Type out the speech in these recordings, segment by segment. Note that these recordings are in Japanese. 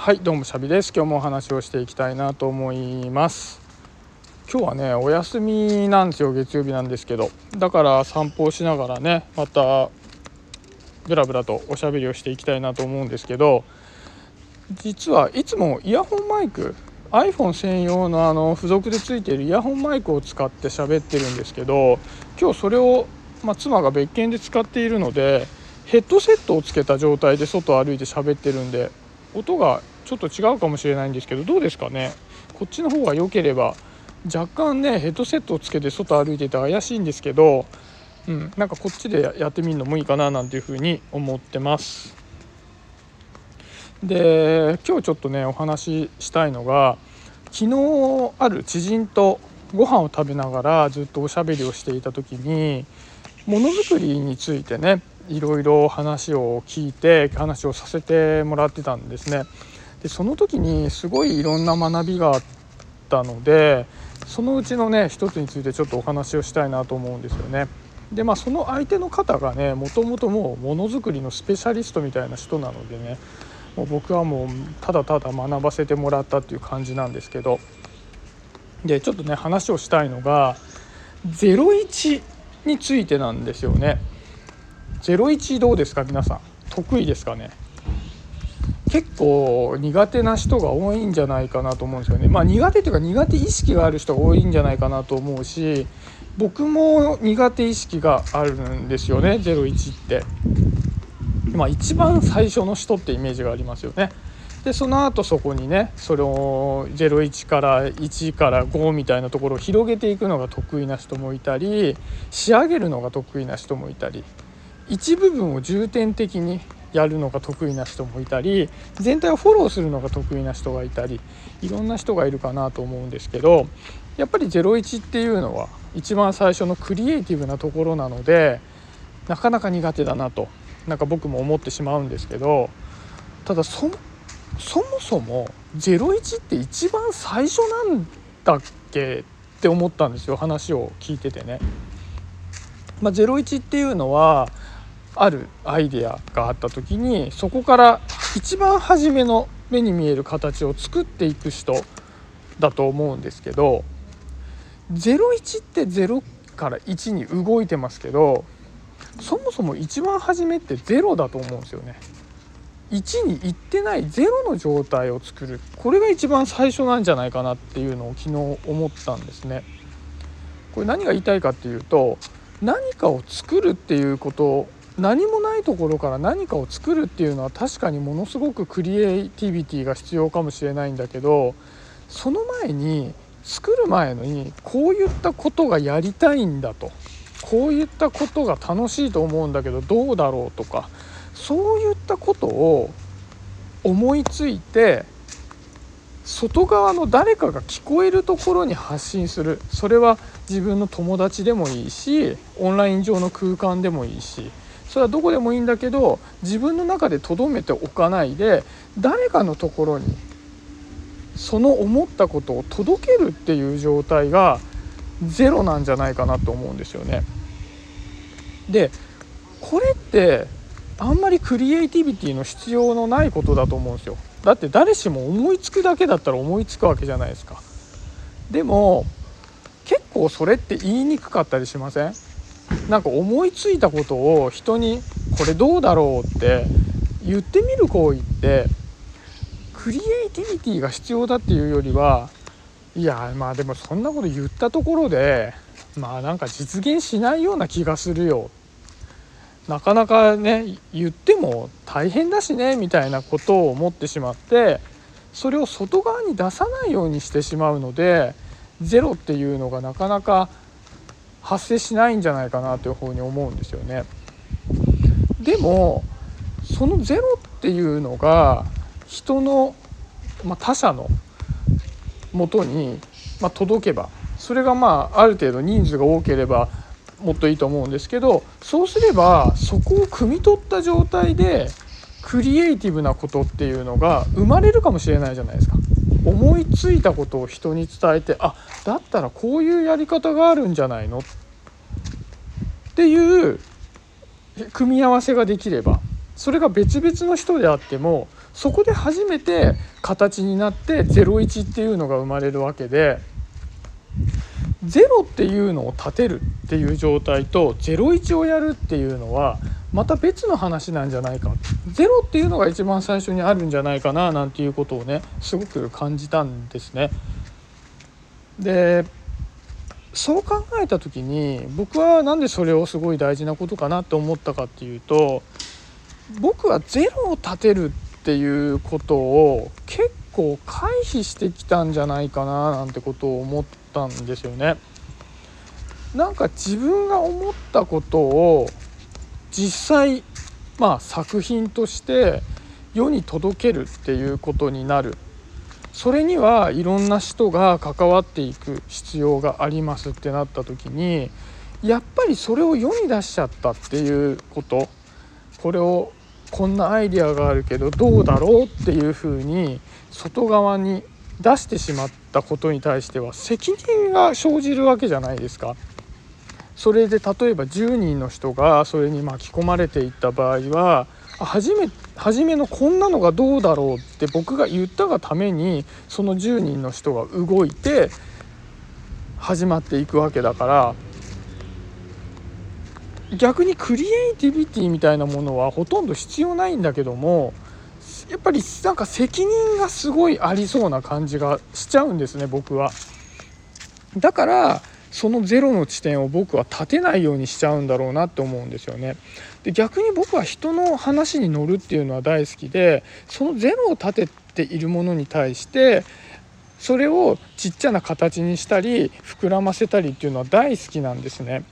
はいどうもシャビです。今日もお話をしていきたいなと思います。今日はねお休みなんですよ月曜日なんですけど。だから散歩をしながらねまたブラブラとおしゃべりをしていきたいなと思うんですけど。実はいつもイヤホンマイク iPhone 専用のあの付属でついているイヤホンマイクを使って喋ってるんですけど今日それを、まあ、妻が別件で使っているのでヘッドセットをつけた状態で外を歩いて喋ってるんで音がちょっと違うかもしれないんですけどどうですかね？こっちの方が良ければ若干ねヘッドセットをつけて外歩いてて怪しいんですけど、うん、なんかこっちでやってみるのもいいかななんていうふうに思ってます。で今日ちょっとねお話ししたいのが昨日ある知人とご飯を食べながらずっとおしゃべりをしていた時にものづくりについてねいろいろ話を聞いて話をさせてもらってたんですね。でその時にすごいいろんな学びがあったのでそのうちのね一つについてちょっとお話をしたいなと思うんですよね。でまあその相手の方がねもともともうものづくりのスペシャリストみたいな人なのでねもう僕はもうただただ学ばせてもらったっていう感じなんですけどでちょっとね話をしたいのが01についてなんですよね。01どうですか皆さん？得意ですかね？結構苦手な人が多いんじゃないかなと思うんですよね。まあ苦手というか苦手意識がある人が多いんじゃないかなと思うし僕も苦手意識があるんですよね01って。まあ一番最初の人ってイメージがありますよね。でその後そこにねそれを01から1から5みたいなところを広げていくのが得意な人もいたり仕上げるのが得意な人もいたり一部分を重点的にやるのが得意な人もいたり全体をフォローするのが得意な人がいたりいろんな人がいるかなと思うんですけどやっぱり01っていうのは一番最初のクリエイティブなところなのでなかなか苦手だなとなんか僕も思ってしまうんですけどただそそもそも01って一番最初なんだっけって思ったんですよ話を聞いててね。まあ、01っていうのはあるアイデアがあった時にそこから一番初めの目に見える形を作っていく人だと思うんですけど01って0から1に動いてますけどそもそも一番初めって0だと思うんですよね。1に行ってない0の状態を作るこれが一番最初なんじゃないかなっていうのを昨日思ったんですね。これ何が言いたいかっていうと何かを作るっていうこと何もないところから何かを作るっていうのは確かにものすごくクリエイティビティが必要かもしれないんだけどその前に作る前にこういったことがやりたいんだと。こういったことが楽しいと思うんだけどどうだろうとか。そういったことを思いついて外側の誰かが聞こえるところに発信する。それは自分の友達でもいいしオンライン上の空間でもいいし。それはどこでもいいんだけど自分の中で留めておかないで誰かのところにその思ったことを届けるっていう状態がゼロなんじゃないかなと思うんですよね。でこれってあんまりクリエイティビティの必要のないことだと思うんですよ。だって誰しも思いつくだけだったら思いつくわけじゃないですか。でも結構それって言いにくかったりしません？なんか思いついたことを人にこれどうだろうって言ってみる行為ってクリエイティビティが必要だっていうよりはいやまあでもそんなこと言ったところでまあなんか実現しないような気がするよ。なかなかね言っても大変だしねみたいなことを思ってしまってそれを外側に出さないようにしてしまうのでゼロっていうのがなかなか発生しないんじゃないかなというふうに思うんですよね。でもそのゼロっていうのが人の、まあ、他者のもとに、まあ、届けばそれがまあある程度人数が多ければもっといいと思うんですけどそうすればそこを汲み取った状態でクリエイティブなことっていうのが生まれるかもしれないじゃないですか。思いついたことを人に伝えてあだったらこういうやり方があるんじゃないの？っていう組み合わせができればそれが別々の人であってもそこで初めて形になって01っていうのが生まれるわけで0っていうのを立てるっていう状態と01をやるっていうのはまた別の話なんじゃないか0っていうのが一番最初にあるんじゃないかななんていうことをねすごく感じたんですね。でそう考えた時に僕は何でそれをすごい大事なことかなと思ったかっていうと僕はゼロを立てるっていうことを結構回避してきたんじゃないかななんてことを思ったんですよね。なんか自分が思ったことを実際まあ作品として世に届けるっていうことになるそれにはいろんな人が関わっていく必要がありますってなった時にやっぱりそれを世に出しちゃったっていうことこれをこんなアイデアがあるけどどうだろうっていうふうに外側に出してしまったことに対しては責任が生じるわけじゃないですか。それで例えば10人の人がそれに巻き込まれていった場合は初め初めのこんなのがどうだろうって僕が言ったがためにその10人の人が動いて始まっていくわけだから逆にクリエイティビティみたいなものはほとんど必要ないんだけどもやっぱりなんか責任がすごいありそうな感じがしちゃうんですね僕は。だからそのゼロの地点を僕は立てないようにしちゃうんだろうなって思うんですよね。で逆に僕は人の話に乗るっていうのは大好きでそのゼロを立てているものに対してそれをちっちゃな形にしたり膨らませたりっていうのは大好きなんですね。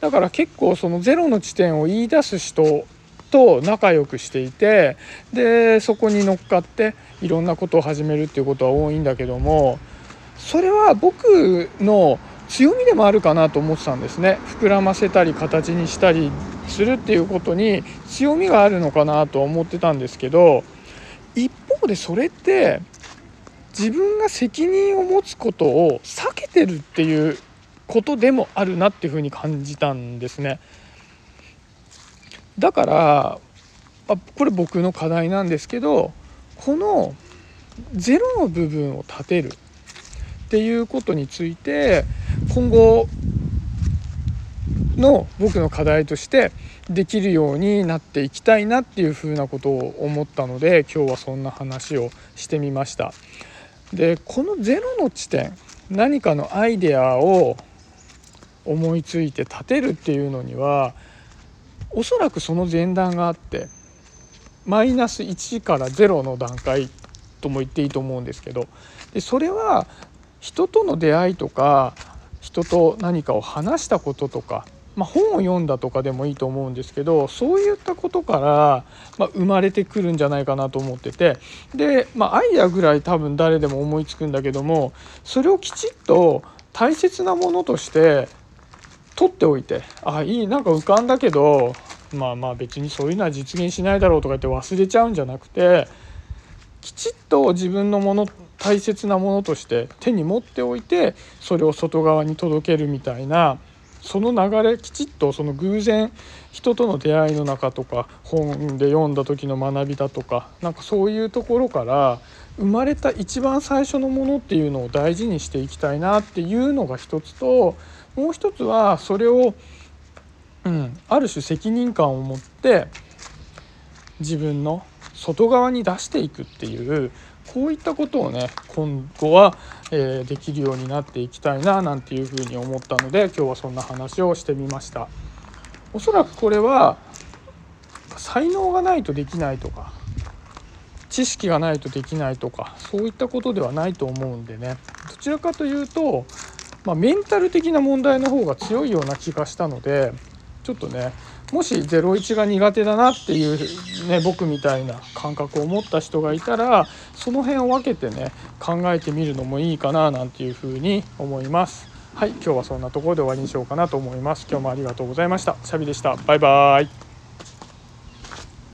だから結構そのゼロの地点を言い出す人と仲良くしていてでそこに乗っかっていろんなことを始めるっていうことは多いんだけどもそれは僕の強みでもあるかなと思ってたんですね膨らませたり形にしたりするっていうことに強みがあるのかなと思ってたんですけど一方でそれって自分が責任を持つことを避けてるっていうことでもあるなっていうふうに感じたんですね。だからあこれ僕の課題なんですけどこのゼロの部分を立てるっていうことについて今後の僕の課題としてできるようになっていきたいなっていうふうなことを思ったので今日はそんな話をしてみました。でこのゼロの地点何かのアイデアを思いついて立てるっていうのにはおそらくその前段があってマイナス1から0の段階とも言っていいと思うんですけどでそれは人との出会いとか人と何かを話したこととか、まあ、本を読んだとかでもいいと思うんですけどそういったことから、まあ、生まれてくるんじゃないかなと思っててで、まあ、アイデアぐらい多分誰でも思いつくんだけどもそれをきちっと大切なものとして取っておいてあいいなんか浮かんだけどまあまあ別にそういうのは実現しないだろうとか言って忘れちゃうんじゃなくてきちっと自分のもの大切なものとして手に持っておいてそれを外側に届けるみたいなその流れきちっとその偶然人との出会いの中とか本で読んだ時の学びだとかなんかそういうところから生まれた一番最初のものっていうのを大事にしていきたいなっていうのが一つともう一つはそれを、うん、ある種責任感を持って自分の外側に出していくっていうこういったことをね今後は、えー、できるようになっていきたいななんていうふうに思ったので今日はそんな話をしてみました。おそらくこれは才能がないとできないとか知識がないとできないとかそういったことではないと思うんでね。どちらかというと、まあ、メンタル的な問題の方が強いような気がしたのでちょっとねもし01が苦手だなっていう、ね、僕みたいな感覚を持った人がいたらその辺を分けてね考えてみるのもいいかななんていうふうに思います。はい今日はそんなところで終わりにしようかなと思います。今日もありがとうございました。シャビでした。バイバーイ。